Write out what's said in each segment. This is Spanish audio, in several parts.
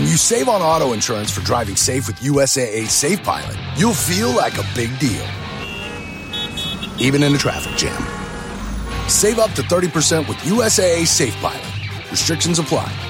When you save on auto insurance for driving safe with USAA Safe Pilot, you'll feel like a big deal, even in a traffic jam. Save up to 30% with USAA Safe Pilot. Restrictions apply.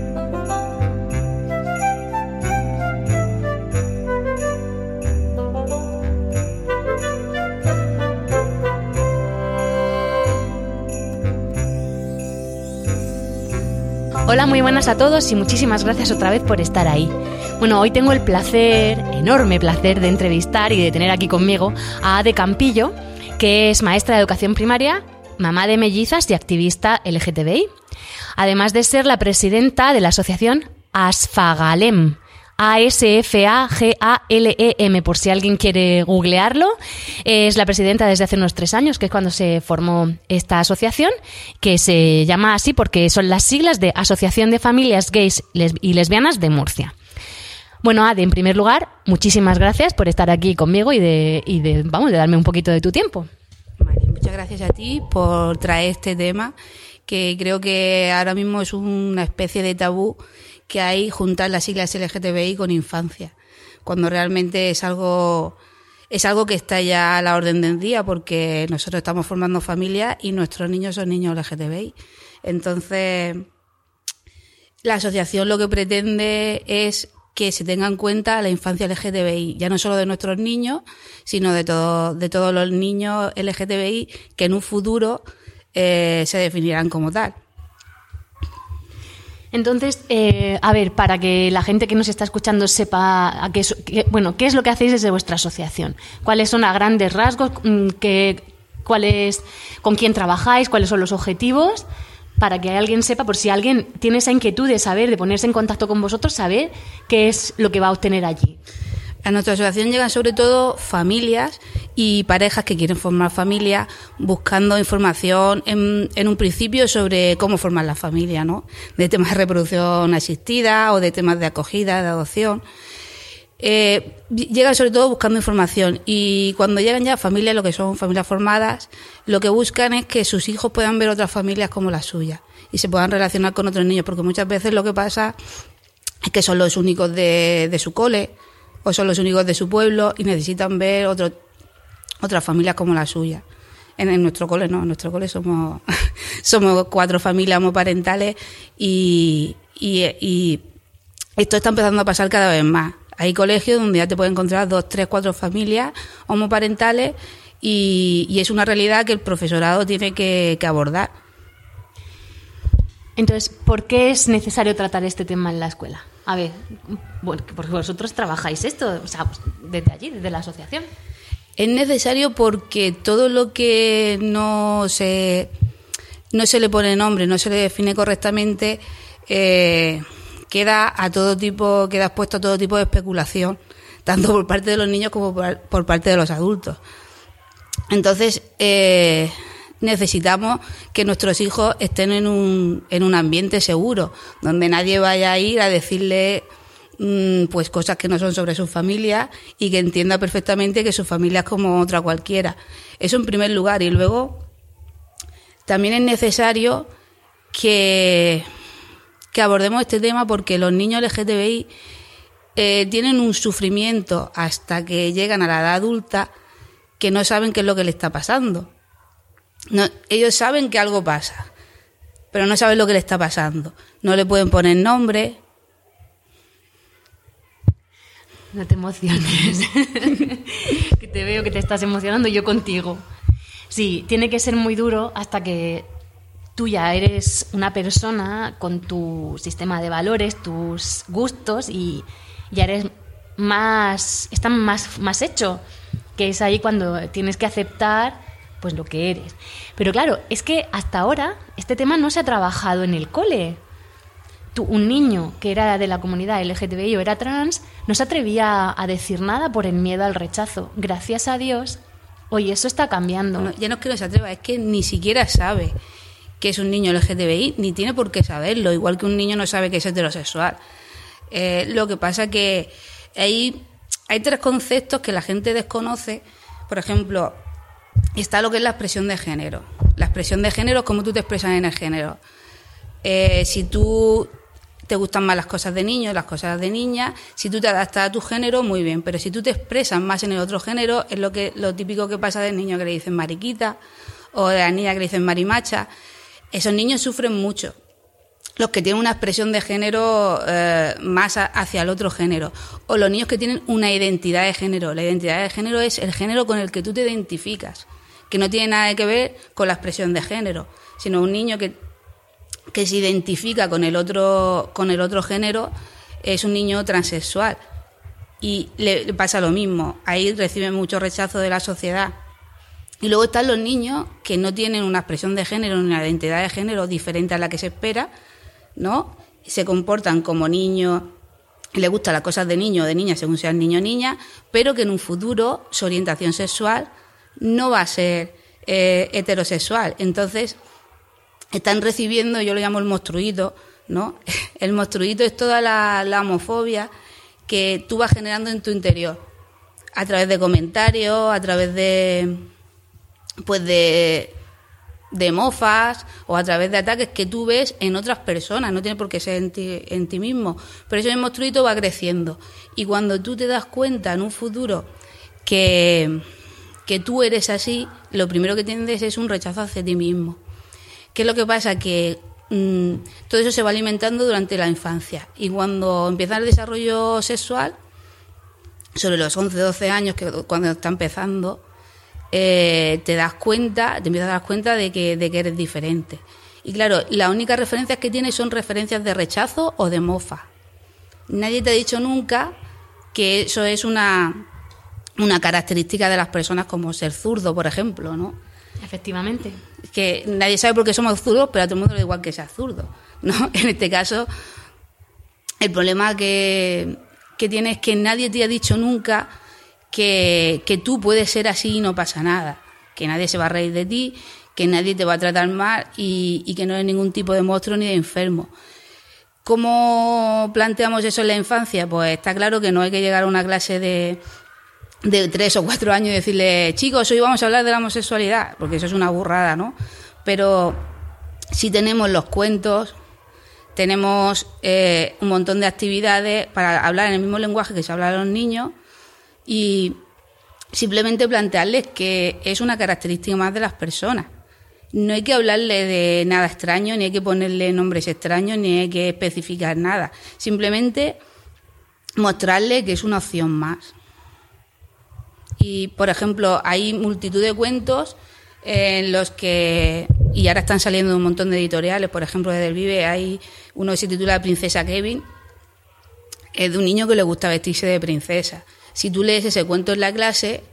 Hola, muy buenas a todos y muchísimas gracias otra vez por estar ahí. Bueno, hoy tengo el placer, enorme placer, de entrevistar y de tener aquí conmigo a Ade Campillo, que es maestra de educación primaria, mamá de mellizas y activista LGTBI. Además de ser la presidenta de la asociación Asfagalem. A-S-F-A-G-A-L-E-M, por si alguien quiere googlearlo. Es la presidenta desde hace unos tres años, que es cuando se formó esta asociación, que se llama así porque son las siglas de Asociación de Familias Gays y Lesbianas de Murcia. Bueno, Ade, en primer lugar, muchísimas gracias por estar aquí conmigo y de, vamos, de darme un poquito de tu tiempo. Muchas gracias a ti por traer este tema, que creo que ahora mismo es una especie de tabú que hay juntar las siglas LGTBI con infancia, cuando realmente es algo es algo que está ya a la orden del día porque nosotros estamos formando familias y nuestros niños son niños LGTBI. Entonces, la asociación lo que pretende es que se tenga en cuenta la infancia LGTBI, ya no solo de nuestros niños, sino de, todo, de todos los niños LGTBI que en un futuro eh, se definirán como tal. Entonces, eh, a ver, para que la gente que nos está escuchando sepa a qué, qué- bueno, qué es lo que hacéis desde vuestra asociación, cuáles son a grandes rasgos, mm, qué, cuál es, con quién trabajáis, cuáles son los objetivos, para que alguien sepa, por si alguien tiene esa inquietud de saber, de ponerse en contacto con vosotros, saber qué es lo que va a obtener allí. A nuestra asociación llegan sobre todo familias y parejas que quieren formar familia buscando información en, en un principio sobre cómo formar la familia, ¿no? De temas de reproducción asistida o de temas de acogida, de adopción. Eh, llegan sobre todo buscando información y cuando llegan ya familias, lo que son familias formadas, lo que buscan es que sus hijos puedan ver otras familias como la suya y se puedan relacionar con otros niños, porque muchas veces lo que pasa es que son los únicos de, de su cole o son los únicos de su pueblo y necesitan ver otro, otras familias como la suya. En, nuestro cole no, en nuestro cole somos, somos cuatro familias homoparentales y, esto está empezando a pasar cada vez más. Hay colegios donde ya te puedes encontrar dos, tres, cuatro familias homoparentales y, es una realidad que el profesorado tiene que abordar. Entonces, ¿por qué es necesario tratar este tema en la escuela? A ver, bueno, porque vosotros trabajáis esto, o sea, pues, desde allí, desde la asociación. Es necesario porque todo lo que no se, no se le pone nombre, no se le define correctamente, eh, queda a todo tipo, queda expuesto a todo tipo de especulación, tanto por parte de los niños como por, por parte de los adultos. Entonces, eh, necesitamos que nuestros hijos estén en un, en un ambiente seguro, donde nadie vaya a ir a decirle mm, pues cosas que no son sobre su familia y que entienda perfectamente que su familia es como otra cualquiera. Eso en primer lugar. Y luego también es necesario que, que abordemos este tema porque los niños LGTBI eh, tienen un sufrimiento hasta que llegan a la edad adulta que no saben qué es lo que le está pasando. No, ellos saben que algo pasa, pero no saben lo que le está pasando. No le pueden poner nombre. No te emociones. que te veo que te estás emocionando yo contigo. Sí, tiene que ser muy duro hasta que tú ya eres una persona con tu sistema de valores, tus gustos y ya eres más, está más, más hecho, que es ahí cuando tienes que aceptar pues lo que eres. Pero claro, es que hasta ahora este tema no se ha trabajado en el cole. tú- un niño que era de la comunidad LGTBI o era trans no se atrevía a decir nada por el miedo al rechazo. Gracias a Dios, hoy eso está cambiando. Ya no es que no se atreva, es que ni siquiera sabe que es un niño LGTBI, ni tiene por qué saberlo, igual que un niño no sabe que es heterosexual. Eh, lo que pasa que hay, hay tres conceptos que la gente desconoce. Por ejemplo, está lo que es la expresión de género. La expresión de género es cómo tú te expresas en el género. Eh, si tú te gustan más las cosas de niño, las cosas de niña, si tú te adaptas a tu género, muy bien, pero si tú te expresas más en el otro género, es lo que lo típico que pasa del niño que le dicen mariquita o de la niña que le dicen marimacha. Esos niños sufren mucho. Los que tienen una expresión de género eh, más hacia el otro género. O los niños que tienen una identidad de género. La identidad de género es el género con el que tú te identificas. Que no tiene nada que ver con la expresión de género. Sino un niño que que se identifica con el otro con el otro género es un niño transexual y le pasa lo mismo ahí recibe mucho rechazo de la sociedad y luego están los niños que no tienen una expresión de género una identidad de género diferente a la que se espera no se comportan como niños le gustan las cosas de niño o de niña según sean niño o niña pero que en un futuro su orientación sexual no va a ser eh, heterosexual entonces están recibiendo, yo lo llamo el monstruito, ¿no? El monstruito es toda la, la homofobia que tú vas generando en tu interior, a través de comentarios, a través de, pues de, de mofas o a través de ataques que tú ves en otras personas, no tiene por qué ser en ti, en ti mismo, pero ese monstruito va creciendo y cuando tú te das cuenta en un futuro que, que tú eres así, lo primero que tienes es un rechazo hacia ti mismo. ¿Qué es lo que pasa? Que mm, todo eso se va alimentando durante la infancia y cuando empieza el desarrollo sexual, sobre los 11, 12 años, que cuando está empezando, eh, te das cuenta, te empiezas a dar cuenta de que, de que eres diferente. Y claro, las únicas referencias que tienes son referencias de rechazo o de mofa. Nadie te ha dicho nunca que eso es una, una característica de las personas como ser zurdo, por ejemplo, ¿no? Efectivamente. que nadie sabe por qué somos zurdos, pero a todo el mundo le da igual que sea zurdo. ¿no? En este caso, el problema que, que tiene es que nadie te ha dicho nunca que, tú puedes ser así y no pasa nada, que nadie se va a reír de ti, que nadie te va a tratar mal y, que no eres ningún tipo de monstruo ni de enfermo. ¿Cómo planteamos eso en la infancia? Pues está claro que no hay que llegar a una clase de, de tres o cuatro años y decirle, chicos, hoy vamos a hablar de la homosexualidad, porque eso es una burrada, ¿no? Pero sí tenemos los cuentos, tenemos eh, un montón de actividades para hablar en el mismo lenguaje que se habla a los niños y simplemente plantearles que es una característica más de las personas. No hay que hablarle de nada extraño, ni hay que ponerle nombres extraños, ni hay que especificar nada. Simplemente mostrarle que es una opción más. Y, por ejemplo, hay multitud de cuentos en los que, y ahora están saliendo un montón de editoriales, por ejemplo, desde el Vive hay uno que se titula Princesa Kevin, es de un niño que le gusta vestirse de princesa. Si tú lees ese cuento en la clase,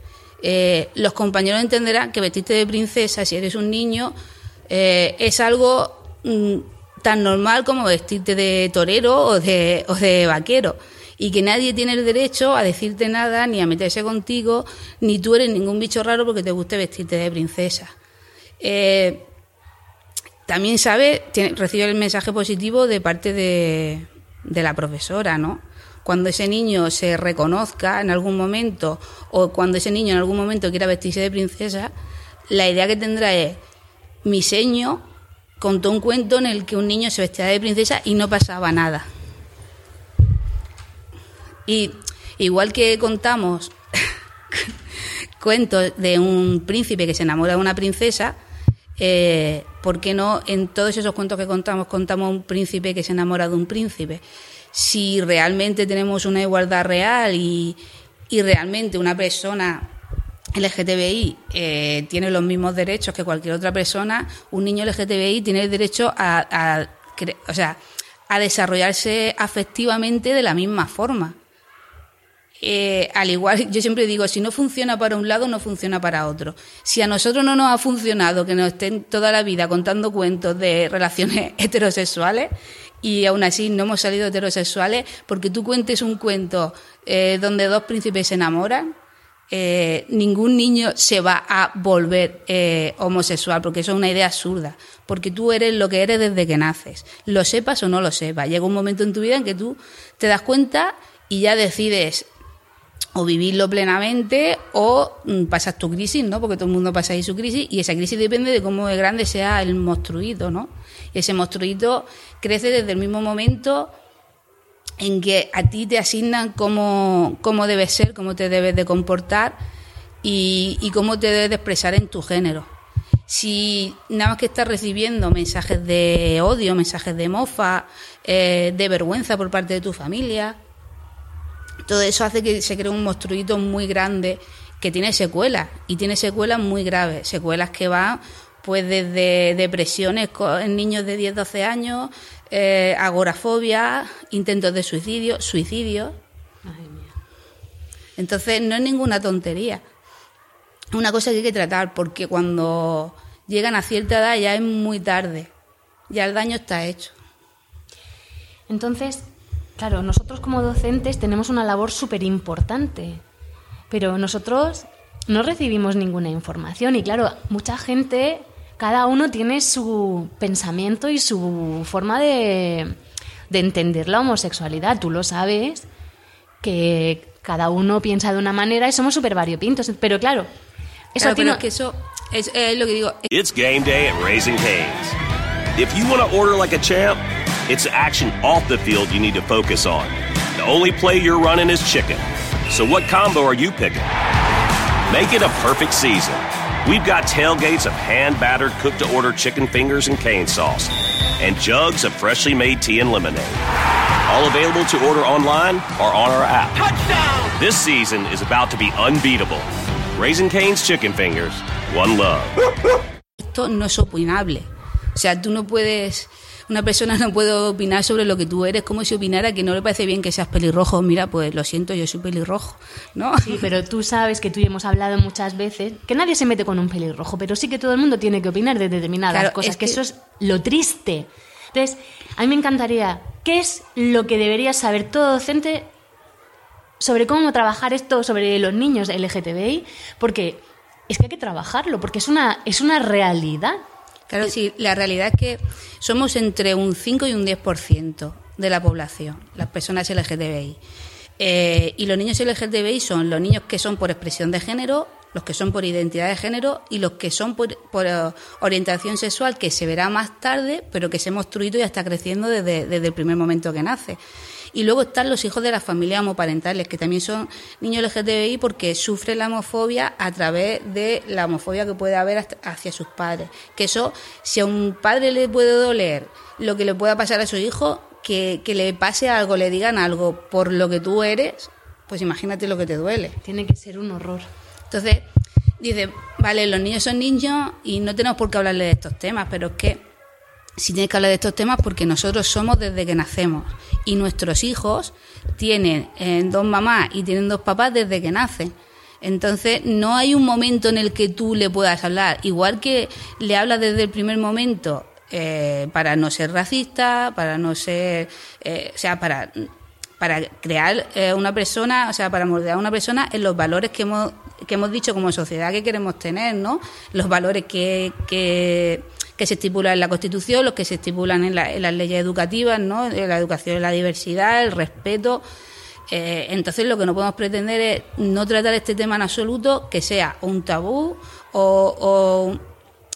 eh, los compañeros entenderán que vestirte de princesa, si eres un niño, eh, es algo mm, tan normal como vestirte de torero o de, vaquero. Y que nadie tiene el derecho a decirte nada, ni a meterse contigo, ni tú eres ningún bicho raro porque te guste vestirte de princesa. Eh, también sabe, recibe el mensaje positivo de parte de, de la profesora, ¿no? Cuando ese niño se reconozca en algún momento o cuando ese niño en algún momento quiera vestirse de princesa, la idea que tendrá es, mi seño contó un cuento en el que un niño se vestía de princesa y no pasaba nada. Y igual que contamos cuentos de un príncipe que se enamora de una princesa, eh, ¿por qué no en todos esos cuentos que contamos contamos un príncipe que se enamora de un príncipe? Si realmente tenemos una igualdad real y, y realmente una persona LGTBI eh, tiene los mismos derechos que cualquier otra persona, un niño LGTBI tiene el derecho a, o sea, a desarrollarse afectivamente de la misma forma. eh, al igual, yo siempre digo, si no funciona para un lado, no funciona para otro. Si a nosotros no nos ha funcionado que nos estén toda la vida contando cuentos de relaciones heterosexuales y aún así no hemos salido heterosexuales, porque tú cuentes un cuento eh, donde dos príncipes se enamoran, eh, ningún niño se va a volver eh, homosexual, porque eso es una idea absurda, porque tú eres lo que eres desde que naces, lo sepas o no lo sepas. Llega un momento en tu vida en que tú te das cuenta y ya decides o vivirlo plenamente o mm, pasas tu crisis, ¿no? Porque todo el mundo pasa ahí su crisis y esa crisis depende de cómo de grande sea el monstruito, ¿no? Y ese monstruito crece desde el mismo momento en que a ti te asignan cómo, cómo debes ser, cómo te debes de comportar y, y cómo te debes de expresar en tu género. Si nada más que estás recibiendo mensajes de odio, mensajes de mofa, eh, de vergüenza por parte de tu familia, todo eso hace que se cree un monstruito muy grande que tiene secuelas y tiene secuelas muy graves, secuelas que van pues desde depresiones en niños de 10-12 años, eh, agorafobia, intentos de suicidio, suicidio. Entonces no es ninguna tontería. Es una cosa que hay que tratar porque cuando llegan a cierta edad ya es muy tarde, ya el daño está hecho. Entonces, claro, nosotros como docentes tenemos una labor súper importante, pero nosotros no recibimos ninguna información y claro, mucha gente, cada uno tiene su pensamiento y su forma de, de entender la homosexualidad, tú lo sabes, que cada uno piensa de una manera y somos súper variopintos, pero claro, eso Claro, a ti pero es que eso es, es lo que digo, It's game day at Raising Cane's. If you want to order like a champ, it's the action off the field you need to focus on. The only play you're running is chicken. So what combo are you picking? Make it a perfect season. We've got tailgates of hand battered cooked to order chicken fingers and cane sauce, and jugs of freshly made tea and lemonade. All available to order online or on our app. Touchdown! This season is about to be unbeatable. Raising Cane's Chicken Fingers, one love. esto no es opinable. O sea, tú no puedes, una persona no puede opinar sobre lo que tú eres como si opinara que no le parece bien que seas pelirrojo. Mira, pues lo siento, yo soy pelirrojo, ¿no? Sí, pero tú sabes que tú y hemos hablado muchas veces que nadie se mete con un pelirrojo, pero sí que todo el mundo tiene que opinar de determinadas Claro, cosas, es que, que- eso es lo triste. Entonces, a mí me encantaría, ¿qué es lo que debería saber todo docente sobre cómo trabajar esto sobre los niños LGTBI? Porque es que hay que trabajarlo, porque es una, es una realidad. Claro, sí, la realidad es que somos entre un 5 y un 10% de la población, las personas LGTBI. Eh, y los niños LGTBI son los niños que son por expresión de género, los que son por identidad de género y los que son por, por, eh, orientación sexual, que se verá más tarde, pero que ese monstruito ya está creciendo desde, desde el primer momento que nace. Y luego están los hijos de las familias homoparentales, que también son niños LGTBI porque sufren la homofobia a través de la homofobia que puede haber hacia sus padres. Que eso, si a un padre le puede doler lo que le pueda pasar a su hijo, que, que le pase algo, le digan algo por lo que tú eres, pues imagínate lo que te duele. Tiene que ser un horror. Entonces, dice, vale, los niños son niños y no tenemos por qué hablarle de estos temas, pero es que si tienes que hablar de estos temas porque nosotros somos desde que nacemos y nuestros hijos tienen eh, dos mamás y tienen dos papás desde que nacen. Entonces, no hay un momento en el que tú le puedas hablar. Igual que le hablas desde el primer momento eh, para no ser racista, para no ser, eh, o sea, para para crear eh, una persona, o sea, para moldear a una persona en los valores que hemos, que hemos dicho como sociedad que queremos tener, ¿no? Los valores que, que, que se estipulan en la Constitución, los que se estipulan en, la- las leyes educativas, ¿no? Eh, La educación, la diversidad, el respeto. Eh, entonces, lo que no podemos pretender es no tratar este tema en absoluto, que sea un tabú o,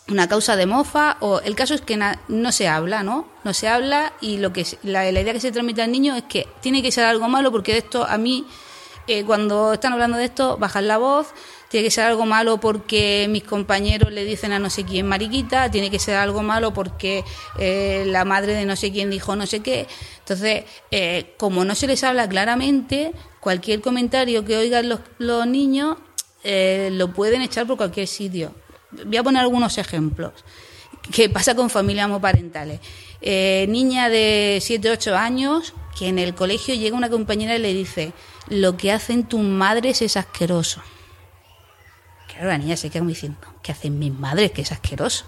una causa de mofa o el caso es que na- no se habla, ¿no? No se habla y lo que la, la idea que se transmite al niño es que tiene que ser algo malo porque de esto a mí eh, cuando están hablando de esto bajan la voz, tiene que ser algo malo porque mis compañeros le dicen a no sé quién mariquita, tiene que ser algo malo porque eh, la madre de no sé quién dijo no sé qué. Entonces, eh, como no se les habla claramente, cualquier comentario que oigan los, niños eh, lo pueden echar por cualquier sitio. Voy a poner algunos ejemplos. ¿Qué pasa con familias homoparentales? Eh, niña de 7, 8 años que en el colegio llega una compañera y le dice, lo que hacen tus madres es asqueroso. Claro, la niña se queda como diciendo, ¿qué hacen mis madres? Que es asqueroso.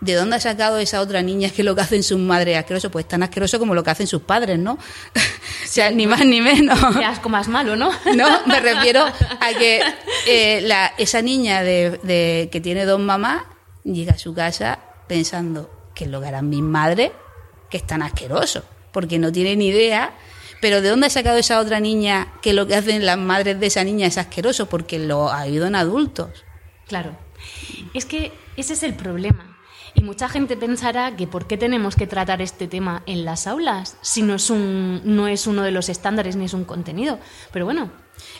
¿De dónde ha sacado esa otra niña que lo que hacen sus madres es asqueroso? Pues tan asqueroso como lo que hacen sus padres, ¿no? o sea, ni más ni menos. Qué asco más malo, ¿no? No, me refiero a que eh, la, esa niña de, de- que tiene dos mamás llega a su casa pensando que es lo que harán mis madres, que es tan asqueroso, porque no tiene ni idea. Pero ¿de dónde ha sacado esa otra niña que lo que hacen las madres de esa niña es asqueroso? Porque lo ha oído en adultos. Claro. Es que ese es el problema. Y mucha gente pensará que por qué tenemos que tratar este tema en las aulas si no es, un, no es uno de los estándares ni es un contenido. Pero bueno,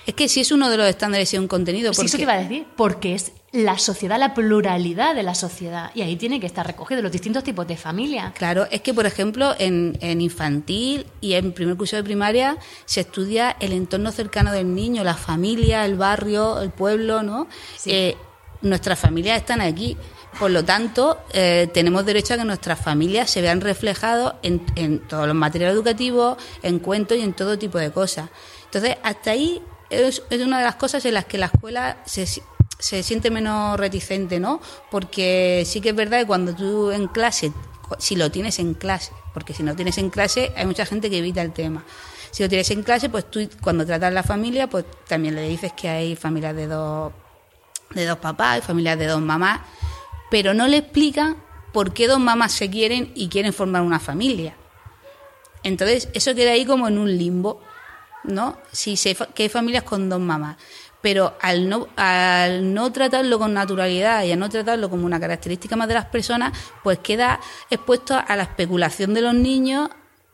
Es que si es uno de los estándares y un contenido, sí, porque eso te iba a decir, porque es la sociedad, la pluralidad de la sociedad. Y ahí tiene que estar recogido los distintos tipos de familia. Claro, es que, por ejemplo, en, en infantil y en primer curso de primaria se estudia el entorno cercano del niño, la familia, el barrio, el pueblo, ¿no? Sí. Eh, nuestras familias están aquí. Por lo tanto, eh, tenemos derecho a que nuestras familias se vean reflejados en, en todos los materiales educativos, en cuentos y en todo tipo de cosas. Entonces, hasta ahí es, es una de las cosas en las que la escuela se, se siente menos reticente, ¿no? Porque sí que es verdad que cuando tú en clase, si lo tienes en clase, porque si no tienes en clase hay mucha gente que evita el tema. Si lo tienes en clase, pues tú cuando tratas la familia, pues también le dices que hay familias de dos de dos papás y familias de dos mamás, pero no le explican por qué dos mamás se quieren y quieren formar una familia. Entonces, eso queda ahí como en un limbo, ¿no? Si fa- que hay familias con dos mamás, pero al no, al no tratarlo con naturalidad y al no tratarlo como una característica más de las personas, pues queda expuesto a la especulación de los niños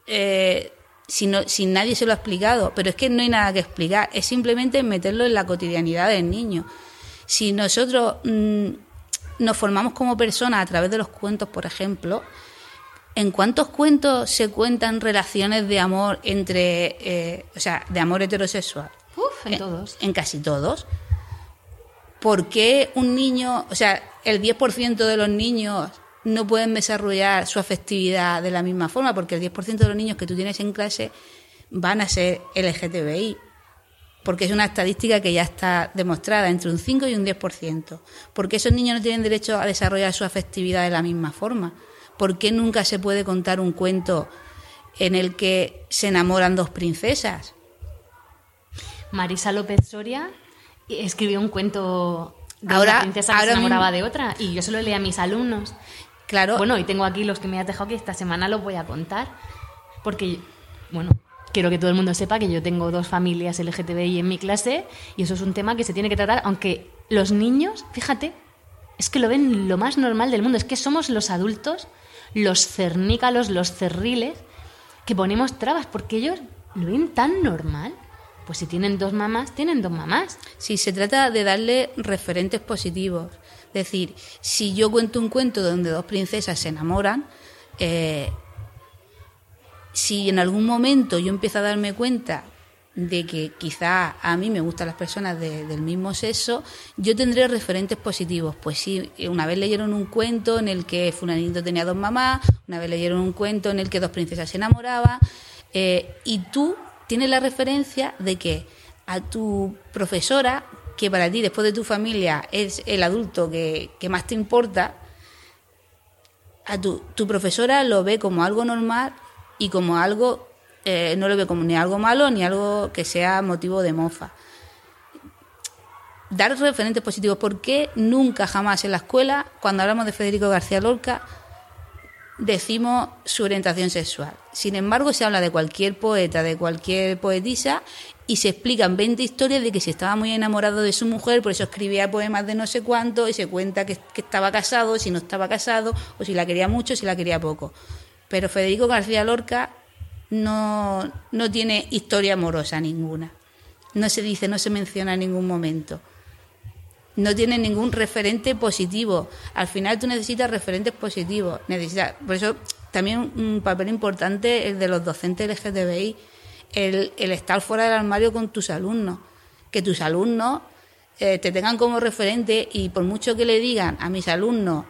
eh, si, nadie se lo ha explicado. Pero es que no hay nada que explicar, es simplemente meterlo en la cotidianidad del niño. Si nosotros mm, nos formamos como personas a través de los cuentos, por ejemplo, ¿En cuántos cuentos se cuentan relaciones de amor entre, eh, o sea, de amor heterosexual? Uf, en Eh, todos. En casi todos. ¿Por qué un niño, o sea, el 10% de los niños no pueden desarrollar su afectividad de la misma forma? Porque el 10% de los niños que tú tienes en clase van a ser LGTBI. Porque es una estadística que ya está demostrada entre un 5 y un 10%. ¿Por qué esos niños no tienen derecho a desarrollar su afectividad de la misma forma? ¿Por qué nunca se puede contar un cuento en el que se enamoran dos princesas? Marisa López Soria escribió un cuento de Ahora- una princesa que se enamoraba mismo- de otra y yo se lo leí a mis alumnos. Claro, Bueno, y tengo aquí los que me has dejado que esta semana los voy a contar. Porque, bueno, quiero que todo el mundo sepa que yo tengo dos familias LGTBI en mi clase y eso es un tema que se tiene que tratar, aunque los niños, fíjate, es que lo ven lo más normal del mundo. Es que somos los adultos, los cernícalos, los cerriles, que ponemos trabas porque ellos lo ven tan normal. Pues si tienen dos mamás, tienen dos mamás. si se trata de darle referentes positivos. Es decir, si yo cuento un cuento donde dos princesas se enamoran, eh, si en algún momento yo empiezo a darme cuenta de que quizá a mí me gustan las personas de- del mismo sexo, yo tendré referentes positivos. Pues sí, una vez leyeron un cuento en el que fulanito tenía dos mamás, una vez leyeron un cuento en el que dos princesas se enamoraban, eh, y tú tienes la referencia de que a tu profesora, que para ti después de tu familia es el adulto que, más te importa, a tu, tu profesora lo ve como algo normal y como algo, eh, no lo ve como ni algo malo ni algo que sea motivo de mofa. Dar referentes positivos. ¿Por qué nunca jamás en la escuela, cuando hablamos de Federico García Lorca, decimos su orientación sexual? Sin embargo, se habla de cualquier poeta, de cualquier poetisa, y se explican 20 historias de que si estaba muy enamorado de su mujer, por eso escribía poemas de no sé cuánto, y se cuenta que, que estaba casado, si no estaba casado, o si la quería mucho, si la quería poco. Pero Federico García Lorca no, no tiene historia amorosa ninguna. No se dice, no se menciona en ningún momento. No tiene ningún referente positivo. Al final tú necesitas referentes positivos. Necesitas, por eso también un papel importante el de los docentes LGTBI, el, el estar fuera del armario con tus alumnos. Que tus alumnos eh, te tengan como referente y por mucho que le digan a mis alumnos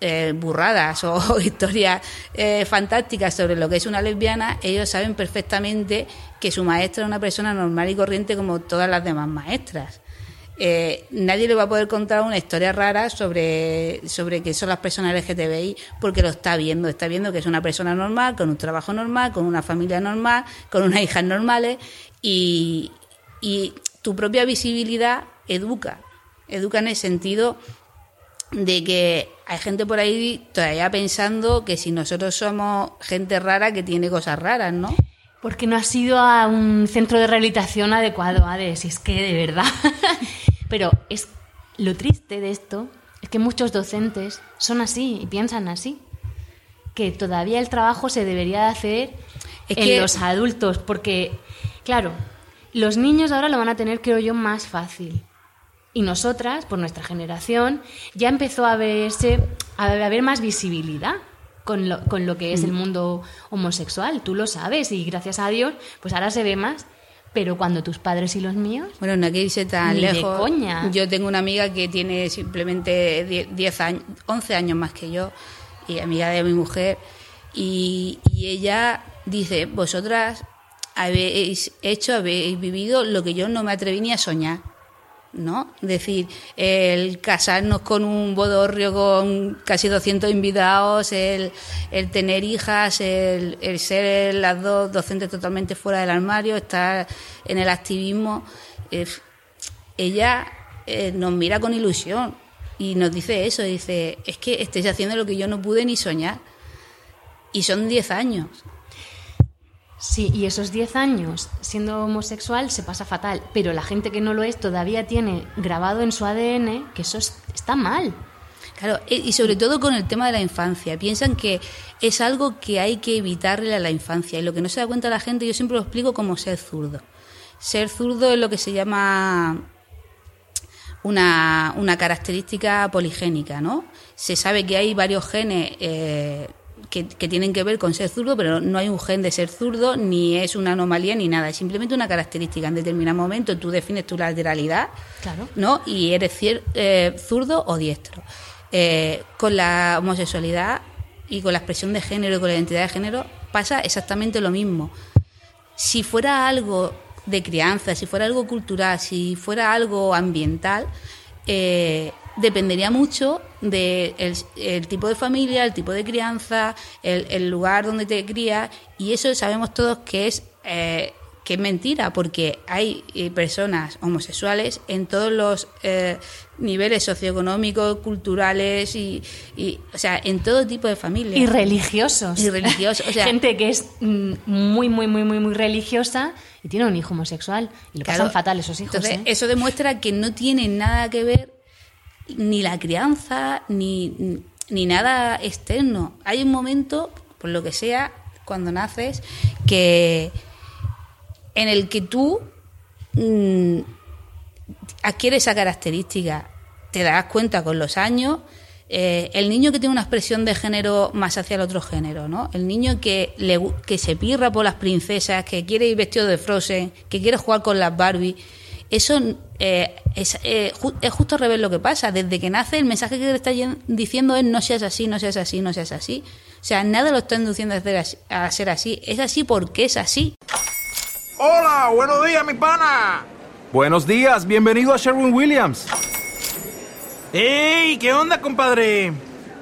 eh, burradas o historias eh, fantásticas sobre lo que es una lesbiana, ellos saben perfectamente que su maestra es una persona normal y corriente como todas las demás maestras. Eh, nadie le va a poder contar una historia rara sobre, sobre qué son las personas LGTBI porque lo está viendo. Está viendo que es una persona normal, con un trabajo normal, con una familia normal, con unas hijas normales y, y tu propia visibilidad educa. Educa en el sentido de que hay gente por ahí todavía pensando que si nosotros somos gente rara que tiene cosas raras, ¿no? Porque no has ido a un centro de rehabilitación adecuado, Ade, si es que de verdad. Pero es lo triste de esto es que muchos docentes son así y piensan así. Que todavía el trabajo se debería hacer Es en que- los adultos, porque, claro, los niños ahora lo van a tener, creo yo, más fácil. Y nosotras, por nuestra generación, ya empezó a verse, a haber más visibilidad con lo, con lo que es el mundo homosexual. Tú lo sabes y gracias a Dios, pues ahora se ve más. Pero cuando tus padres y los míos, Bueno, no hay que irse tan Ni de lejos. coña. Yo tengo una amiga que tiene simplemente 10 10 años, 11 años más que yo, y amiga de mi mujer, y, y ella dice, vosotras habéis hecho, habéis vivido lo que yo no me atreví ni a soñar. ¿No? Es decir, el casarnos con un bodorrio con casi 200 invitados, el, el tener hijas, el, el ser las dos docentes totalmente fuera del armario, estar en el activismo. ella eh, nos mira con ilusión y nos dice eso, dice, es que estáis haciendo lo que yo no pude ni soñar. Y son 10 años. Sí, y esos 10 años siendo homosexual se pasa fatal, pero la gente que no lo es todavía tiene grabado en su ADN que eso es- está mal. Claro, e- y sobre todo con el tema de la infancia. Piensan que es algo que hay que evitarle a la infancia. Y lo que no se da cuenta la gente, yo siempre lo explico como ser zurdo. Ser zurdo es lo que se llama una, una característica poligénica, ¿no? Se sabe que hay varios genes eh, que, que tienen que ver con ser zurdo, pero no hay un gen de ser zurdo, ni es una anomalía, ni nada. Es simplemente una característica. En determinado momento tú defines tu lateralidad, Claro. ¿no? Y eres eh, zurdo o diestro. Eh, con la homosexualidad y con la expresión de género y con la identidad de género pasa exactamente lo mismo. Si fuera algo de crianza, si fuera algo cultural, si fuera algo ambiental, eh, dependería mucho del el tipo de familia, el tipo de crianza, el, el lugar donde te crías, y eso sabemos todos que es, eh, que es mentira, porque hay eh, personas homosexuales en todos los eh, niveles socioeconómicos, culturales, y, y, o sea, en todo tipo de familias. Y religiosos. Y religiosos, o sea- gente que es mm, muy, muy, muy, muy, muy religiosa y tiene un hijo homosexual. Y lo Claro. pasan fatal esos hijos. Entonces, ¿eh? eso demuestra que no tiene nada que ver ni la crianza ni, ni nada externo. Hay un momento, por lo que sea, cuando naces, que en el que tú mm, adquieres esa característica. Te das cuenta con los años. eh, el niño que tiene una expresión de género más hacia el otro género, ¿no? El niño que, le, que se pirra por las princesas, que quiere ir vestido de Frozen, que quiere jugar con las Barbie. Eso eh, es, eh, ju- es justo al revés lo que pasa. Desde que nace, el mensaje que le está diciendo es no seas así, no seas así, no seas así. O sea, nada lo está induciendo a, hacer así- a ser así. Es así porque es así. Hola, buenos días, mi pana. Buenos días, bienvenido a Sherwin Williams. ¡Ey! ¿Qué onda, compadre?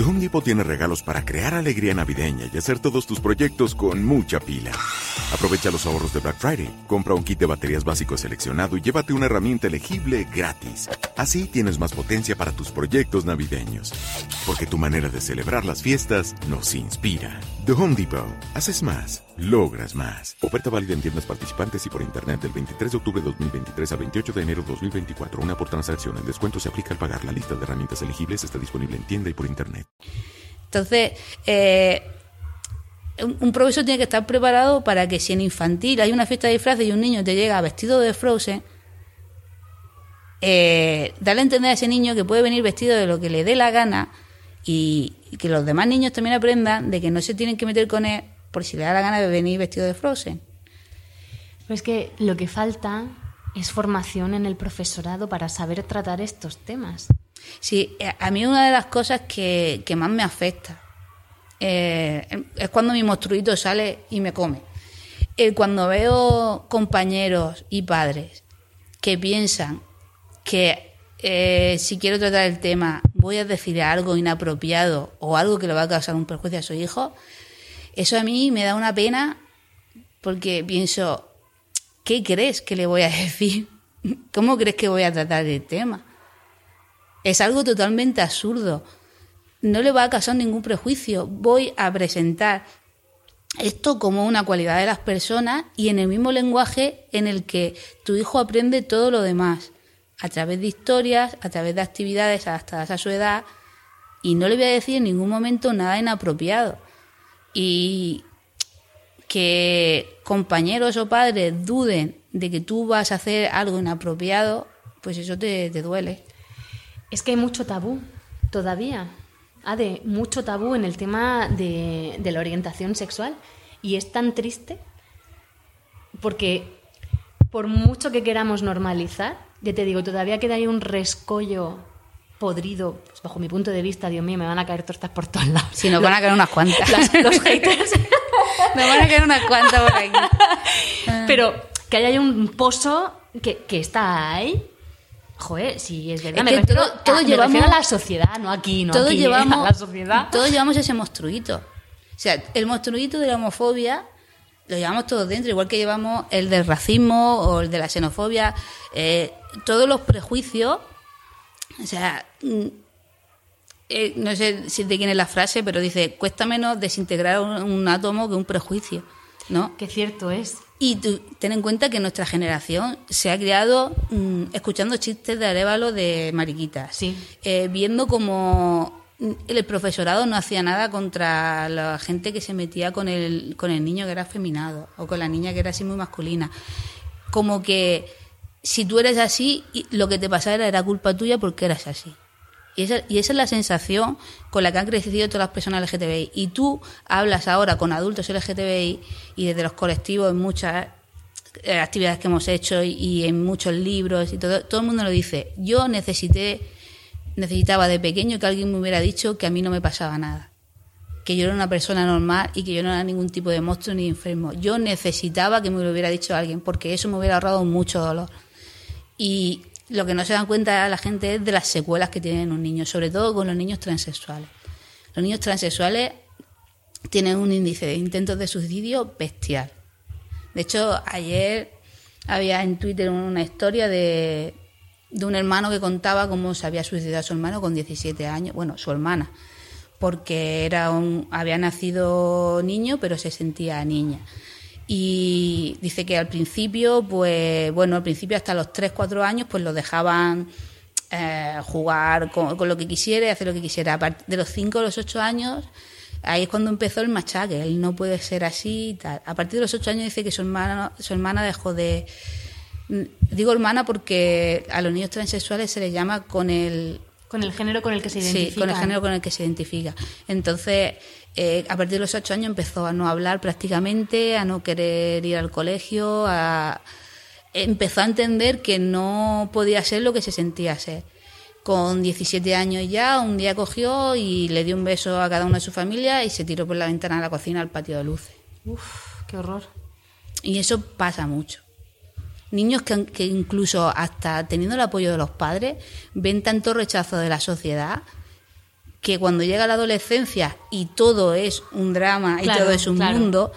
The Home Depot tiene regalos para crear alegría navideña y hacer todos tus proyectos con mucha pila. Aprovecha los ahorros de Black Friday, compra un kit de baterías básico seleccionado y llévate una herramienta elegible gratis. Así tienes más potencia para tus proyectos navideños. Porque tu manera de celebrar las fiestas nos inspira. The Home Depot. Haces más, logras más. Oferta válida en tiendas participantes y por internet del 23 de octubre de 2023 al 28 de enero de 2024. Una por transacción. El descuento se aplica al pagar. La lista de herramientas elegibles está disponible en tienda y por internet. Entonces, eh, un, profesor tiene que estar preparado para que si en infantil hay una fiesta de disfraces y un niño te llega vestido de Frozen, eh, darle a entender a ese niño que puede venir vestido de lo que le dé la gana y, y que los demás niños también aprendan de que no se tienen que meter con él por si le da la gana de venir vestido de Frozen. Pero es que lo que falta es formación en el profesorado para saber tratar estos temas. Sí, eh, a mí una de las cosas que, que más me afecta eh, es cuando mi monstruito sale y me come. Eh, cuando veo compañeros y padres que piensan que si quiero tratar el tema voy a decir algo inapropiado o algo que le va a causar un perjuicio a su hijo, eso a mí me da una pena porque pienso, ¿qué crees que le voy a decir? ¿Cómo crees que voy a tratar el tema? Es algo totalmente absurdo. No le va a causar ningún prejuicio. Voy a presentar esto como una cualidad de las personas y en el mismo lenguaje en el que tu hijo aprende todo lo demás, a través de historias, a través de actividades adaptadas a su edad, y no le voy a decir en ningún momento nada inapropiado. Y que compañeros o padres duden de que tú vas a hacer algo inapropiado, pues eso te, te duele. Es que hay mucho tabú todavía. Ade, mucho tabú en el tema de, de la orientación sexual. Y es tan triste porque por mucho que queramos normalizar, ya te digo, todavía queda ahí un rescollo podrido, pues, bajo mi punto de vista, Dios mío, me van a caer tostas por todos lados. Si nos van a caer unas cuantas. Las- los haters. Nos van a caer unas cuantas por aquí. Pero que haya un pozo que, que está ahí. Joder, si es verdad. Es que todo- todo a, llevamos- a la sociedad, no aquí, no todos aquí, llevamos, a la sociedad. todos llevamos ese monstruito. O sea, el monstruito de la homofobia lo llevamos todos dentro, igual que llevamos el del racismo o el de la xenofobia, eh, todos los prejuicios. O sea, mm, eh, no sé si de quién es la frase, pero dice, cuesta menos desintegrar un, un átomo que un prejuicio, ¿no? Que cierto es. Y tú, ten en cuenta que nuestra generación se ha criado mm, escuchando chistes de Arevalo de mariquitas. Sí. Eh, viendo como el profesorado no hacía nada contra la gente que se metía con el, con el niño que era afeminado o con la niña que era así muy masculina. Como que si tú eres así, lo que te pasara era culpa tuya porque eras así. Y esa, y esa es la sensación con la que han crecido todas las personas LGTBI. Y tú hablas ahora con adultos LGTBI y desde los colectivos en muchas eh, actividades que hemos hecho y, y en muchos libros y todo, todo el mundo lo dice. Yo necesité, necesitaba de pequeño que alguien me hubiera dicho que a mí no me pasaba nada. Que yo era una persona normal y que yo no era ningún tipo de monstruo ni enfermo. Yo necesitaba que me lo hubiera dicho alguien porque eso me hubiera ahorrado mucho dolor. Y lo que no se dan cuenta la gente es de las secuelas que tienen un niño, sobre todo con los niños transexuales. Los niños transexuales tienen un índice de intentos de suicidio bestial. De hecho, ayer había en Twitter una historia de, de un hermano que contaba cómo se había suicidado a su hermano con 17 años, bueno, su hermana, porque era un, había nacido niño pero se sentía niña. Y dice que al principio, pues bueno, al principio hasta los 3, 4 años, pues lo dejaban eh, jugar con, lo que quisiera y hacer lo que quisiera. A de los 5 o los 8 años, ahí es cuando empezó el machaque. Él no puede ser así y tal. A partir de los 8 años dice que su hermana, su hermana dejó de. Digo hermana porque a los niños transexuales se les llama con el Con el género con el que se identifica. Sí, con el género con el que se identifica. Entonces, eh, a partir de los ocho años empezó a no hablar prácticamente, a no querer ir al colegio, a... empezó a entender que no podía ser lo que se sentía ser. Con 17 años ya, un día cogió y le dio un beso a cada una de su familia y se tiró por la ventana de la cocina al patio de luces. Uf, qué horror. Y eso pasa mucho. Niños que, que incluso hasta teniendo el apoyo de los padres ven tanto rechazo de la sociedad que cuando llega la adolescencia y todo es un drama y Claro, todo es un claro. mundo,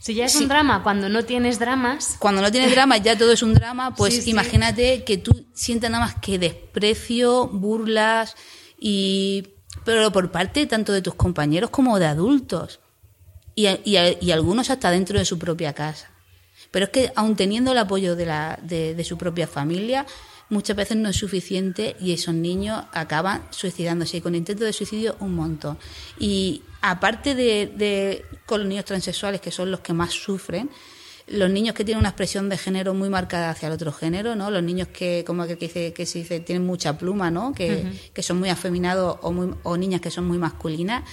Si ya es un drama, cuando no tienes dramas, cuando no tienes drama ya todo es un drama, pues Sí, sí. imagínate que tú sientas nada más que desprecio, burlas y pero por parte tanto de tus compañeros como de adultos y, y algunos hasta dentro de su propia casa. Pero es que aun teniendo el apoyo de, la, de, de su propia familia, muchas veces no es suficiente y esos niños acaban suicidándose y con intentos de suicidio un montón. Y aparte de, de con los niños transexuales, que son los que más sufren, los niños que tienen una expresión de género muy marcada hacia el otro género, ¿no? Los niños que, como que, dice, que se dice, tienen mucha pluma, ¿no? Que, que son muy afeminados o, muy, o niñas que son muy masculinas,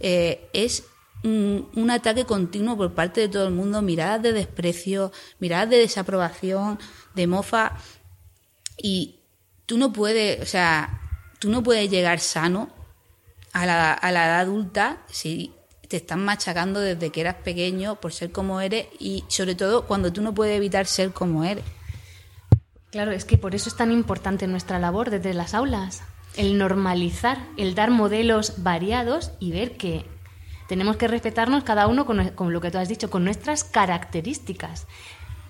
eh, es un, un ataque continuo por parte de todo el mundo, miradas de desprecio, miradas de desaprobación, de mofa, y tú no puedes, o sea, tú no puedes llegar sano a la, a la edad adulta si te están machacando desde que eras pequeño por ser como eres y sobre todo cuando tú no puedes evitar ser como eres. Claro, es que por eso es tan importante nuestra labor desde las aulas, el normalizar, el dar modelos variados y ver que tenemos que respetarnos cada uno con, con lo que tú has dicho, con nuestras características.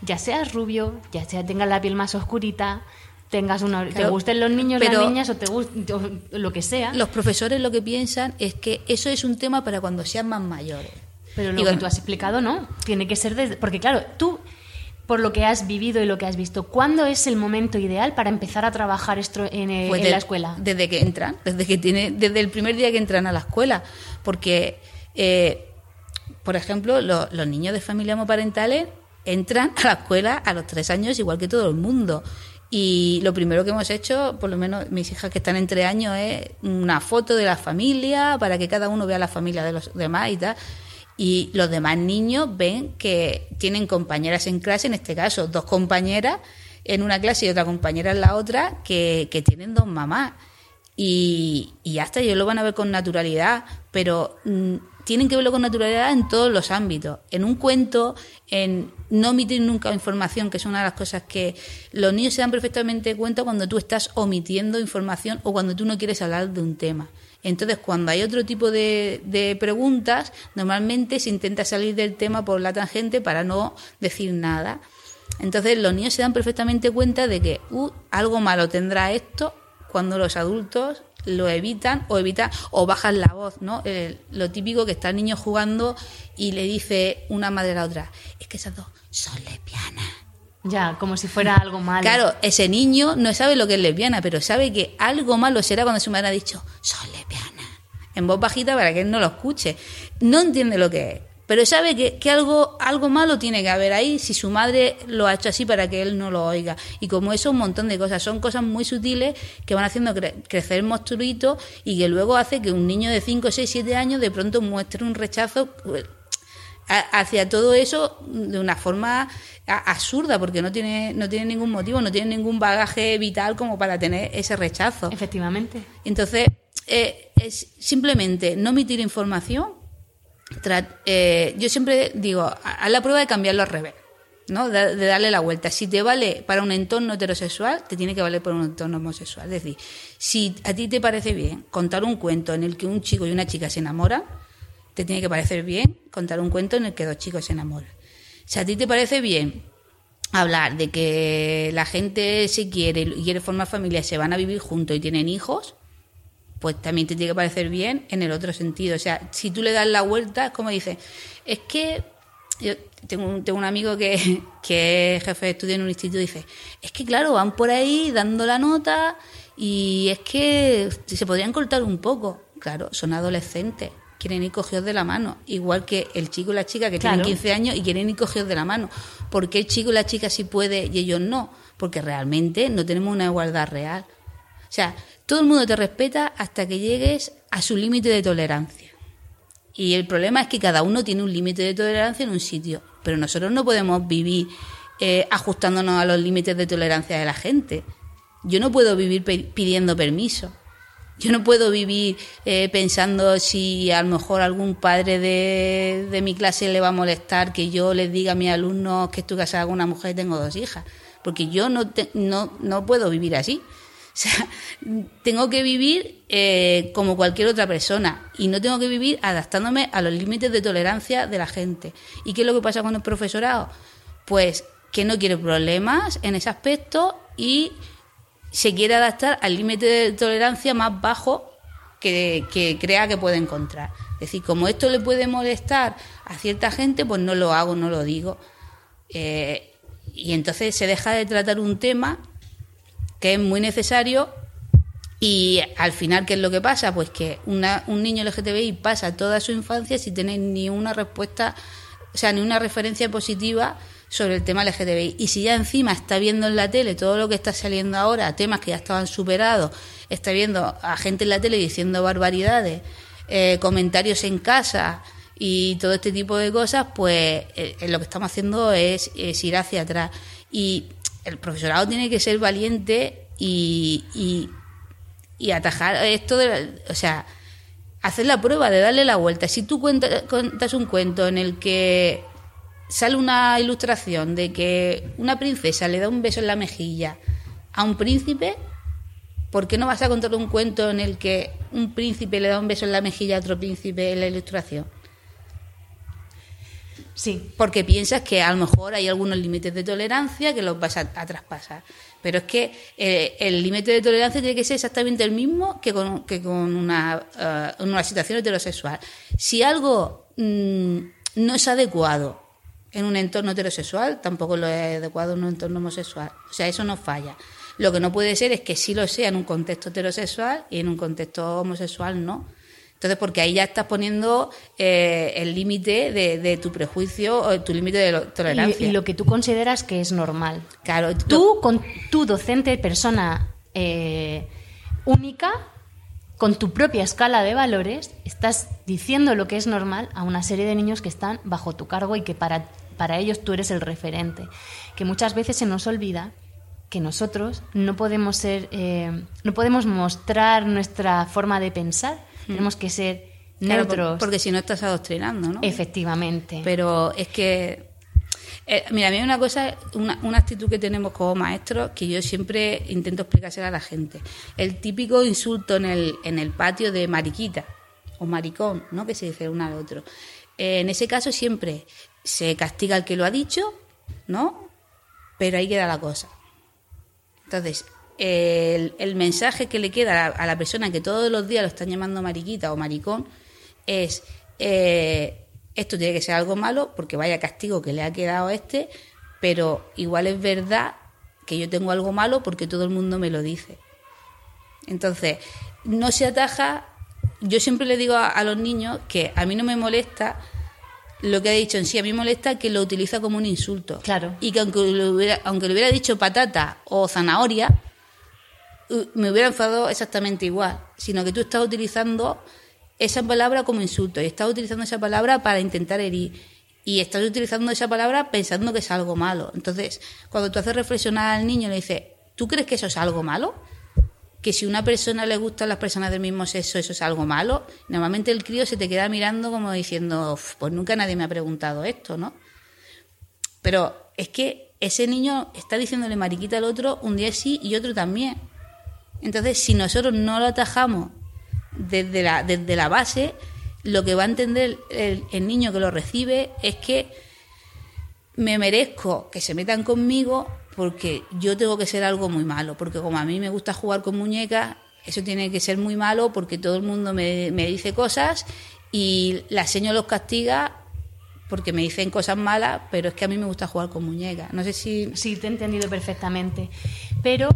Ya seas rubio, ya sea tengas la piel más oscurita, tengas una, te gusten los niños, pero- las niñas o te guste o lo que sea. Los profesores lo que piensan es que eso es un tema para cuando sean más mayores. Pero lo Digo, que tú has explicado no, tiene que ser desde... Porque claro, tú, por lo que has vivido y lo que has visto, ¿cuándo es el momento ideal para empezar a trabajar esto en, Pues en de- la escuela? Desde que entran, desde que tiene, desde el primer día que entran a la escuela. Porque, eh, por ejemplo, lo- los niños de familias homoparentales entran a la escuela a los tres años igual que todo el mundo. Y lo primero que hemos hecho, por lo menos mis hijas que están entre años, es una foto de la familia para que cada uno vea la familia de los demás y tal. Y los demás niños ven que tienen compañeras en clase, en este caso dos compañeras en una clase y otra compañera en la otra, que, que tienen dos mamás. Y, y hasta ellos lo van a ver con naturalidad, pero mm, tienen que verlo con naturalidad en todos los ámbitos. En un cuento, en no omitir nunca información, que es una de las cosas que los niños se dan perfectamente cuenta cuando tú estás omitiendo información o cuando tú no quieres hablar de un tema. Entonces, cuando hay otro tipo de, preguntas, normalmente se intenta salir del tema por la tangente para no decir nada. Entonces, los niños se dan perfectamente cuenta de que uh, algo malo tendrá esto cuando los adultos lo evitan o evitan o bajan la voz, ¿no? El- lo típico que está el niño jugando y le dice una madre a la otra, es que esas dos son lesbianas. Ya, como si fuera algo malo. Claro, ese niño no sabe lo que es lesbiana, pero sabe que algo malo será cuando su madre ha dicho, son lesbianas, en voz bajita para que él no lo escuche. No entiende lo que es, pero sabe que, que algo, algo malo tiene que haber ahí si su madre lo ha hecho así para que él no lo oiga. Y como eso, un montón de cosas. Son cosas muy sutiles que van haciendo cre- crecer el monstruito y que luego hace que un niño de 5, 6, 7 años de pronto muestre un rechazo pues, hacia todo eso de una forma absurda porque no tiene no tiene ningún motivo no tiene ningún bagaje vital como para tener ese rechazo Efectivamente. entonces eh, es simplemente no omitir información eh, yo siempre digo a la prueba de cambiarlo al revés ¿no? De, de darle la vuelta. Si te vale para un entorno heterosexual, te tiene que valer para un entorno homosexual. Es decir, si a ti te parece bien contar un cuento en el que un chico y una chica se enamoran, te tiene que parecer bien contar un cuento en el que dos chicos se enamoran. Si a ti te parece bien hablar de que la gente se quiere y quiere formar familia, se van a vivir juntos y tienen hijos, pues también te tiene que parecer bien en el otro sentido. O sea, si tú le das la vuelta, es como dices, es que yo tengo un, tengo un amigo que, que es jefe de estudio en un instituto y dice, es que claro, van por ahí dando la nota y es que se podrían cortar un poco. Claro, son adolescentes, quieren ir cogidos de la mano, igual que el chico y la chica que Claro. tienen 15 años y quieren ir cogidos de la mano. ¿Por qué el chico y la chica sí puede y ellos no? Porque realmente no tenemos una igualdad real. O sea, todo el mundo te respeta hasta que llegues a su límite de tolerancia. Y el problema es que cada uno tiene un límite de tolerancia en un sitio, pero nosotros no podemos vivir eh, ajustándonos a los límites de tolerancia de la gente. Yo no puedo vivir pidiendo permiso. Yo no puedo vivir eh, pensando si a lo mejor algún padre de, de mi clase le va a molestar que yo les diga a mis alumnos que estoy casada con una mujer y tengo dos hijas. Porque yo no, no, no puedo vivir así. O sea, tengo que vivir eh, como cualquier otra persona y no tengo que vivir adaptándome a los límites de tolerancia de la gente. ¿Y qué es lo que pasa con el profesorado? Pues que no quiere problemas en ese aspecto y se quiere adaptar al límite de tolerancia más bajo que, crea que puede encontrar. Es decir, como esto le puede molestar a cierta gente, pues no lo hago, no lo digo. Eh, y entonces se deja de tratar un tema es muy necesario y al final, ¿qué es lo que pasa? Pues que una- un niño LGTBI pasa toda su infancia sin tener ni una respuesta, o sea, ni una referencia positiva sobre el tema LGTBI. Y si ya encima está viendo en la tele todo lo que está saliendo ahora, temas que ya estaban superados, está viendo a gente en la tele diciendo barbaridades, eh, comentarios en casa y todo este tipo de cosas, pues eh, lo que estamos haciendo es, es, ir hacia atrás. Y el profesorado tiene que ser valiente y, y, y atajar esto de, o sea, hacer la prueba de darle la vuelta. Si tú cuentas, cuentas un cuento en el que sale una ilustración de que una princesa le da un beso en la mejilla a un príncipe, ¿por qué no vas a contar un cuento en el que un príncipe le da un beso en la mejilla a otro príncipe en la ilustración? Sí. Porque piensas que a lo mejor hay algunos límites de tolerancia que los vas a, traspasar. Pero es que eh, el límite de tolerancia tiene que ser exactamente el mismo que con, que con una, uh, una situación heterosexual. Si algo mmm, no es adecuado en un entorno heterosexual, tampoco lo es adecuado en un entorno homosexual. O sea, eso no falla. Lo que no puede ser es que sí lo sea en un contexto heterosexual y en un contexto homosexual no. Entonces, porque ahí ya estás poniendo eh, el límite de, de, tu prejuicio o tu límite de tolerancia. Y, y, lo que tú consideras que es normal. Claro. Tú, con tu docente, persona eh, única, con tu propia escala de valores, estás diciendo lo que es normal a una serie de niños que están bajo tu cargo y que para, para ellos tú eres el referente. Que muchas veces se nos olvida que nosotros no podemos ser, eh, no podemos mostrar nuestra forma de pensar tenemos que ser neutros. Claro, porque si no estás adoctrinando, ¿no? Efectivamente. Pero es que. Eh, mira, a mí hay una cosa, una, una, actitud que tenemos como maestros que yo siempre intento explicársela a la gente. El típico insulto en el, en el patio de mariquita o maricón, ¿no? Que se dice uno al otro. Eh, en ese caso siempre se castiga al que lo ha dicho, ¿no? Pero ahí queda la cosa. Entonces, el, el, mensaje que le queda a la, a la, persona que todos los días lo están llamando mariquita o maricón es eh, esto tiene que ser algo malo porque vaya castigo que le ha quedado a este, pero igual es verdad que yo tengo algo malo porque todo el mundo me lo dice. Entonces, no se ataja, yo siempre le digo a, a los niños que a mí no me molesta lo que ha dicho en sí, a mí me molesta que lo utiliza como un insulto. Claro. Y que aunque le hubiera, aunque le hubiera dicho patata o zanahoria, me hubiera enfadado exactamente igual, sino que tú estás utilizando esa palabra como insulto y estás utilizando esa palabra para intentar herir y estás utilizando esa palabra pensando que es algo malo. Entonces, cuando tú haces reflexionar al niño, le dices, ¿tú crees que eso es algo malo? Que si a una persona le gustan las personas del mismo sexo, eso es algo malo. Normalmente el crío se te queda mirando como diciendo, pues nunca nadie me ha preguntado esto, ¿no? Pero es que ese niño está diciéndole mariquita al otro un día sí y otro también. Entonces, si nosotros no lo atajamos desde la, desde la base, lo que va a entender el, niño que lo recibe es que me merezco que se metan conmigo porque yo tengo que ser algo muy malo, porque como a mí me gusta jugar con muñecas, eso tiene que ser muy malo porque todo el mundo me, me dice cosas y la seño los castiga porque me dicen cosas malas, pero es que a mí me gusta jugar con muñecas. No sé si... Sí, te he entendido perfectamente. Pero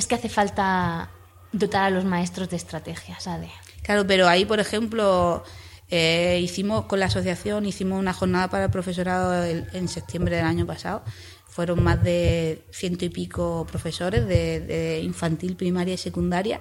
es que hace falta dotar a los maestros de estrategias, ¿sabes? Claro, pero ahí, por ejemplo, eh, hicimos con la asociación, hicimos una jornada para el profesorado el, en septiembre del año pasado. Fueron más de ciento y pico profesores de, de infantil, primaria y secundaria.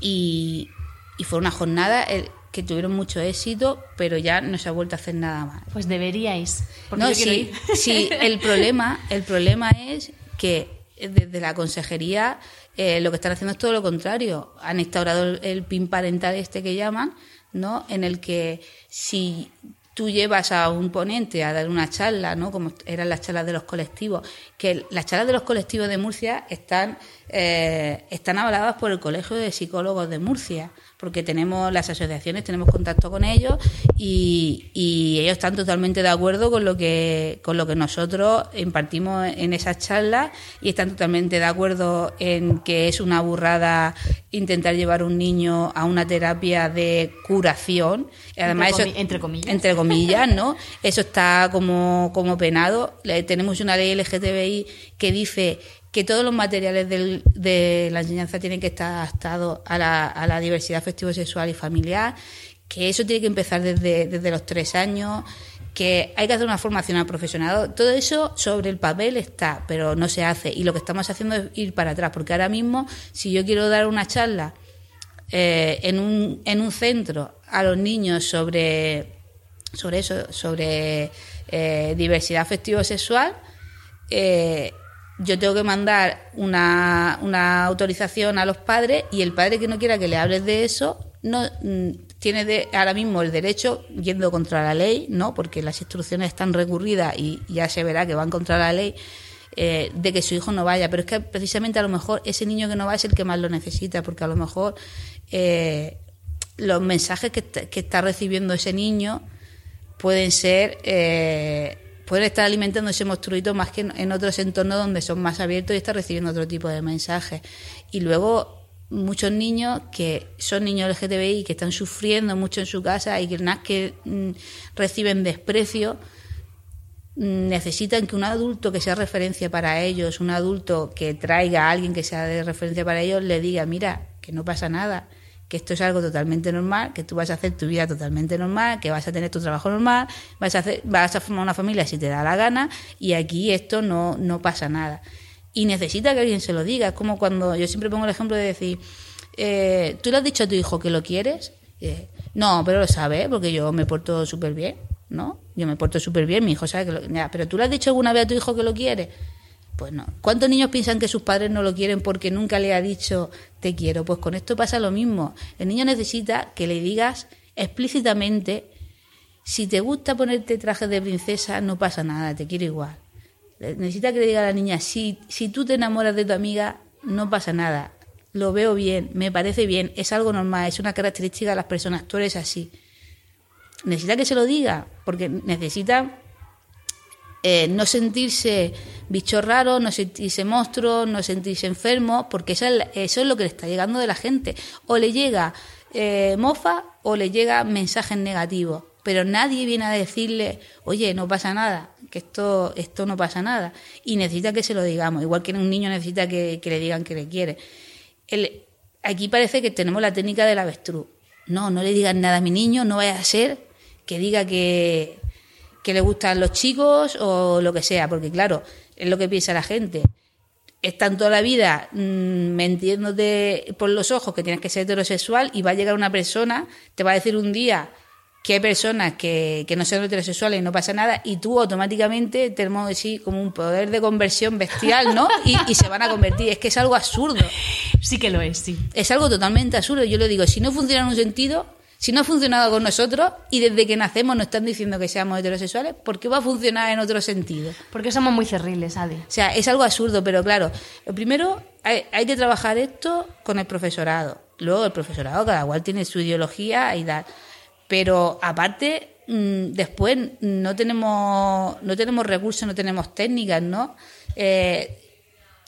Y, y fue una jornada el, que tuvieron mucho éxito, pero ya no se ha vuelto a hacer nada más. Pues deberíais. No, sí, sí, el problema, el problema es que desde la consejería eh, lo que están haciendo es todo lo contrario. Han instaurado el, el PIN parental este que llaman, ¿no? En el que si tú llevas a un ponente a dar una charla, ¿no? Como eran las charlas de los colectivos, que las charlas de los colectivos de Murcia están, eh, están avaladas por el Colegio de Psicólogos de Murcia, porque tenemos las asociaciones, tenemos contacto con ellos y, y, ellos están totalmente de acuerdo con lo que con lo que nosotros impartimos en esas charlas y están totalmente de acuerdo en que es una burrada intentar llevar a un niño a una terapia de curación. Además, entre, eso, entre comillas. Entre comillas, ¿no? Eso está como, como penado. Tenemos una ley LGTBI que dice que todos los materiales de la enseñanza tienen que estar adaptados a la, a la diversidad afectivo-sexual y familiar, que eso tiene que empezar desde, desde los tres años, que hay que hacer una formación al profesional. Todo eso sobre el papel está, pero no se hace. Y lo que estamos haciendo es ir para atrás, porque ahora mismo, si yo quiero dar una charla eh, en, un, en un centro a los niños sobre, sobre eso, sobre eh, diversidad afectivo-sexual, eh, yo tengo que mandar una, una autorización a los padres y el padre que no quiera que le hables de eso no mm, tiene de, ahora mismo el derecho, yendo contra la ley, no porque las instrucciones están recurridas y ya se verá que van contra la ley, eh, de que su hijo no vaya. Pero es que precisamente a lo mejor ese niño que no va es el que más lo necesita, porque a lo mejor eh, los mensajes que, que está recibiendo ese niño pueden ser eh, pueden estar alimentando ese monstruito más que en, otros entornos donde son más abiertos y está recibiendo otro tipo de mensajes. Y luego muchos niños que son niños LGTBI que están sufriendo mucho en su casa y que mm, reciben desprecio mm, necesitan que un adulto que sea referencia para ellos, un adulto que traiga a alguien que sea de referencia para ellos, le diga, mira, que no pasa nada, que esto es algo totalmente normal, que tú vas a hacer tu vida totalmente normal, que vas a tener tu trabajo normal, vas a, hacer, vas a formar una familia si te da la gana y aquí esto no, no pasa nada. Y necesita que alguien se lo diga. Es como cuando yo siempre pongo el ejemplo de decir, eh, ¿tú le has dicho a tu hijo que lo quieres? Eh, no, pero lo sabe, porque yo me porto súper bien, ¿no? Yo me porto súper bien, mi hijo sabe que lo... Ya, pero ¿tú le has dicho alguna vez a tu hijo que lo quiere? Pues no. ¿Cuántos niños piensan que sus padres no lo quieren porque nunca le ha dicho te quiero? Pues con esto pasa lo mismo. El niño necesita que le digas explícitamente si te gusta ponerte trajes de princesa, no pasa nada, te quiero igual. Necesita que le diga a la niña, si, si tú te enamoras de tu amiga, no pasa nada. Lo veo bien, me parece bien, es algo normal, es una característica de las personas, tú eres así. Necesita que se lo diga, porque necesita eh, no sentirse bicho raro, no sentirse monstruo, no sentirse enfermo, porque eso es, eso es lo que le está llegando de la gente. O le llega eh, mofa o le llega mensajes negativos, pero nadie viene a decirle, oye, no pasa nada, que esto, esto no pasa nada. Y necesita que se lo digamos, igual que un niño necesita que, le digan que le quiere. Aquí parece que tenemos la técnica del avestruz. No, no le digan nada a mi niño, no vaya a ser que diga que, que le gustan los chicos o lo que sea, porque claro, es lo que piensa la gente. Están toda la vida mm, mentiéndote por los ojos que tienes que ser heterosexual y va a llegar una persona, te va a decir un día que hay personas que, que no son heterosexuales y no pasa nada, y tú automáticamente tenemos así como un poder de conversión bestial, ¿no? Y, y se van a convertir. Es que es algo absurdo. Sí que lo es, sí. Es algo totalmente absurdo. Yo le digo, si no funciona en un sentido, si no ha funcionado con nosotros y desde que nacemos nos están diciendo que seamos heterosexuales, ¿por qué va a funcionar en otro sentido? Porque somos muy cerriles, Adi. O sea, es algo absurdo, pero claro, lo primero hay, hay que trabajar esto con el profesorado. Luego el profesorado cada cual tiene su ideología y tal. Pero aparte, mm, después no tenemos, no tenemos recursos, no tenemos técnicas, ¿no? Eh,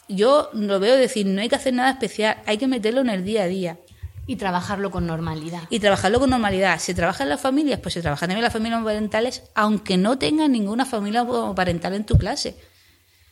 yo lo veo decir, no hay que hacer nada especial, hay que meterlo en el día a día. Y trabajarlo con normalidad. Y trabajarlo con normalidad. ¿Se trabaja en las familias? Pues se trabaja también en las familias parentales, aunque no tengas ninguna familia parental en tu clase.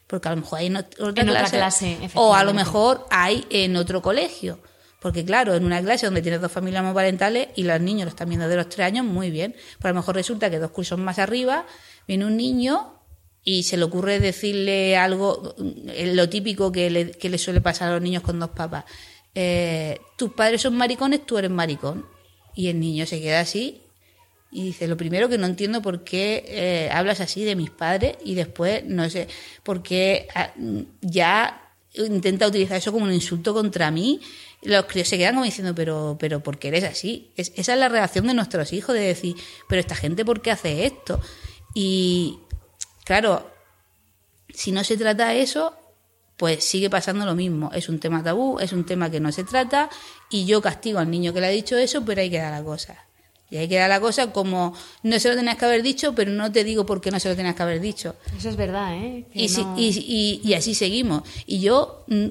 Porque a lo mejor hay en ot- otra En otra clase. o a lo mejor hay en otro colegio. Porque claro, en una clase donde tienes dos familias homoparentales y los niños lo están viendo de los tres años, muy bien. Pero a lo mejor resulta que dos cursos más arriba viene un niño y se le ocurre decirle algo, eh, lo típico que le, que le suele pasar a los niños con dos papás. Eh, tus padres son maricones, tú eres maricón. Y el niño se queda así y dice, lo primero que no entiendo por qué eh, hablas así de mis padres y después, no sé, por qué ah, ya intenta utilizar eso como un insulto contra mí. Los críos se quedan como diciendo, pero, pero ¿por qué eres así? Es- esa es la reacción de nuestros hijos, de decir, pero esta gente, ¿por qué hace esto? Y claro, si no se trata eso, pues sigue pasando lo mismo. Es un tema tabú, es un tema que no se trata y yo castigo al niño que le ha dicho eso, pero ahí queda la cosa. Y ahí queda la cosa como no se lo tenías que haber dicho, pero no te digo por qué no se lo tenías que haber dicho. Eso es verdad, ¿eh? Y, no- y, y- y así seguimos. Y yo mm,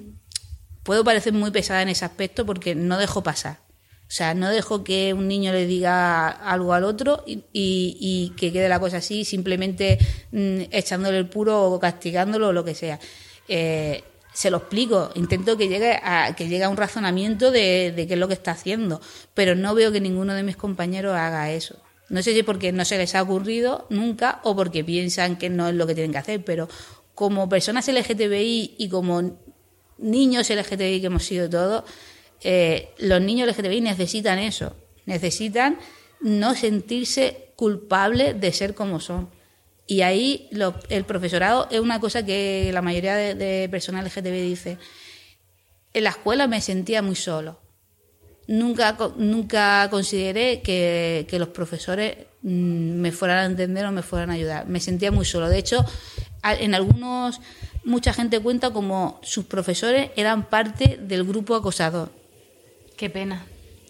puedo parecer muy pesada en ese aspecto porque no dejo pasar. O sea, no dejo que un niño le diga algo al otro y que quede la cosa así, simplemente mm, echándole el puro o castigándolo o lo que sea. Eh, se lo explico, intento que llegue a, que llegue a un razonamiento de, qué es lo que está haciendo, pero no veo que ninguno de mis compañeros haga eso. No sé si porque no se les ha ocurrido nunca o porque piensan que no es lo que tienen que hacer, pero como personas LGTBI y como niños LGTBI que hemos sido todos, eh, los niños LGTBI necesitan eso, necesitan no sentirse culpables de ser como son. Y ahí el profesorado es una cosa que la mayoría de, de personas LGTBI dice. En la escuela me sentía muy solo. Nunca, nunca consideré que, que los profesores mm, me fueran a entender o me fueran a ayudar. Me sentía muy solo. De hecho, en algunos, mucha gente cuenta como sus profesores eran parte del grupo acosador. Qué pena.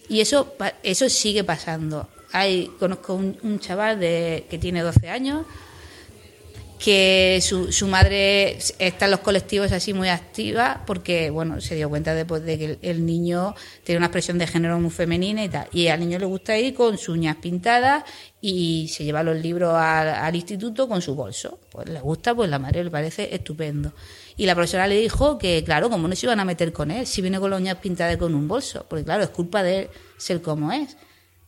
Y eso, eso sigue pasando. Hay, conozco un, un chaval de, que tiene 12 años que su, su madre está en los colectivos así muy activa porque, bueno, se dio cuenta después de que el, niño tiene una expresión de género muy femenina y tal. Y al niño le gusta ir con sus uñas pintadas y se lleva los libros al, instituto con su bolso. Pues le gusta, pues la madre le parece estupendo. Y la profesora le dijo que, claro, como no se iban a meter con él si viene con las uñas pintadas con un bolso, porque claro, es culpa de él ser como es.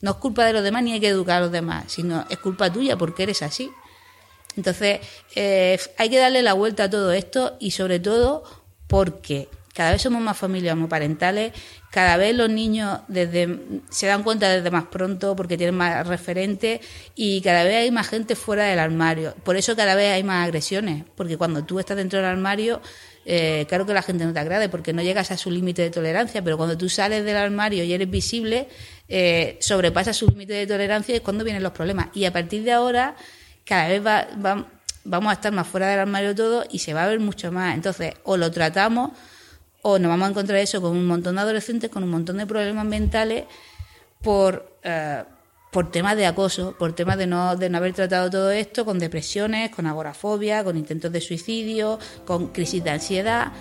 No es culpa de los demás ni hay que educar a los demás, sino es culpa tuya porque eres así. Entonces, eh, hay que darle la vuelta a todo esto y sobre todo porque cada vez somos más familias homoparentales, cada vez los niños desde, se dan cuenta desde más pronto porque tienen más referentes y cada vez hay más gente fuera del armario. Por eso cada vez hay más agresiones, porque cuando tú estás dentro del armario, eh, claro que la gente no te agrade porque no llegas a su límite de tolerancia, pero cuando tú sales del armario y eres visible, eh, sobrepasa su límite de tolerancia y es cuando vienen los problemas. Y a partir de ahora cada vez va, vamos a estar más fuera del armario todo y se va a ver mucho más. Entonces, o lo tratamos o nos vamos a encontrar eso con un montón de adolescentes con un montón de problemas mentales por, eh, por temas de acoso, por temas de no, de no haber tratado todo esto, con depresiones, con agorafobia, con intentos de suicidio, con crisis de ansiedad,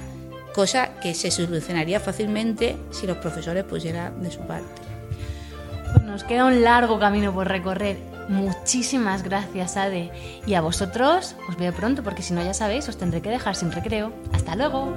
cosa que se solucionaría fácilmente si los profesores pusieran de su parte. Nos queda un largo camino por recorrer Muchísimas gracias, Ade. Y a vosotros os veo pronto porque si no ya sabéis, os tendré que dejar sin recreo. Hasta luego.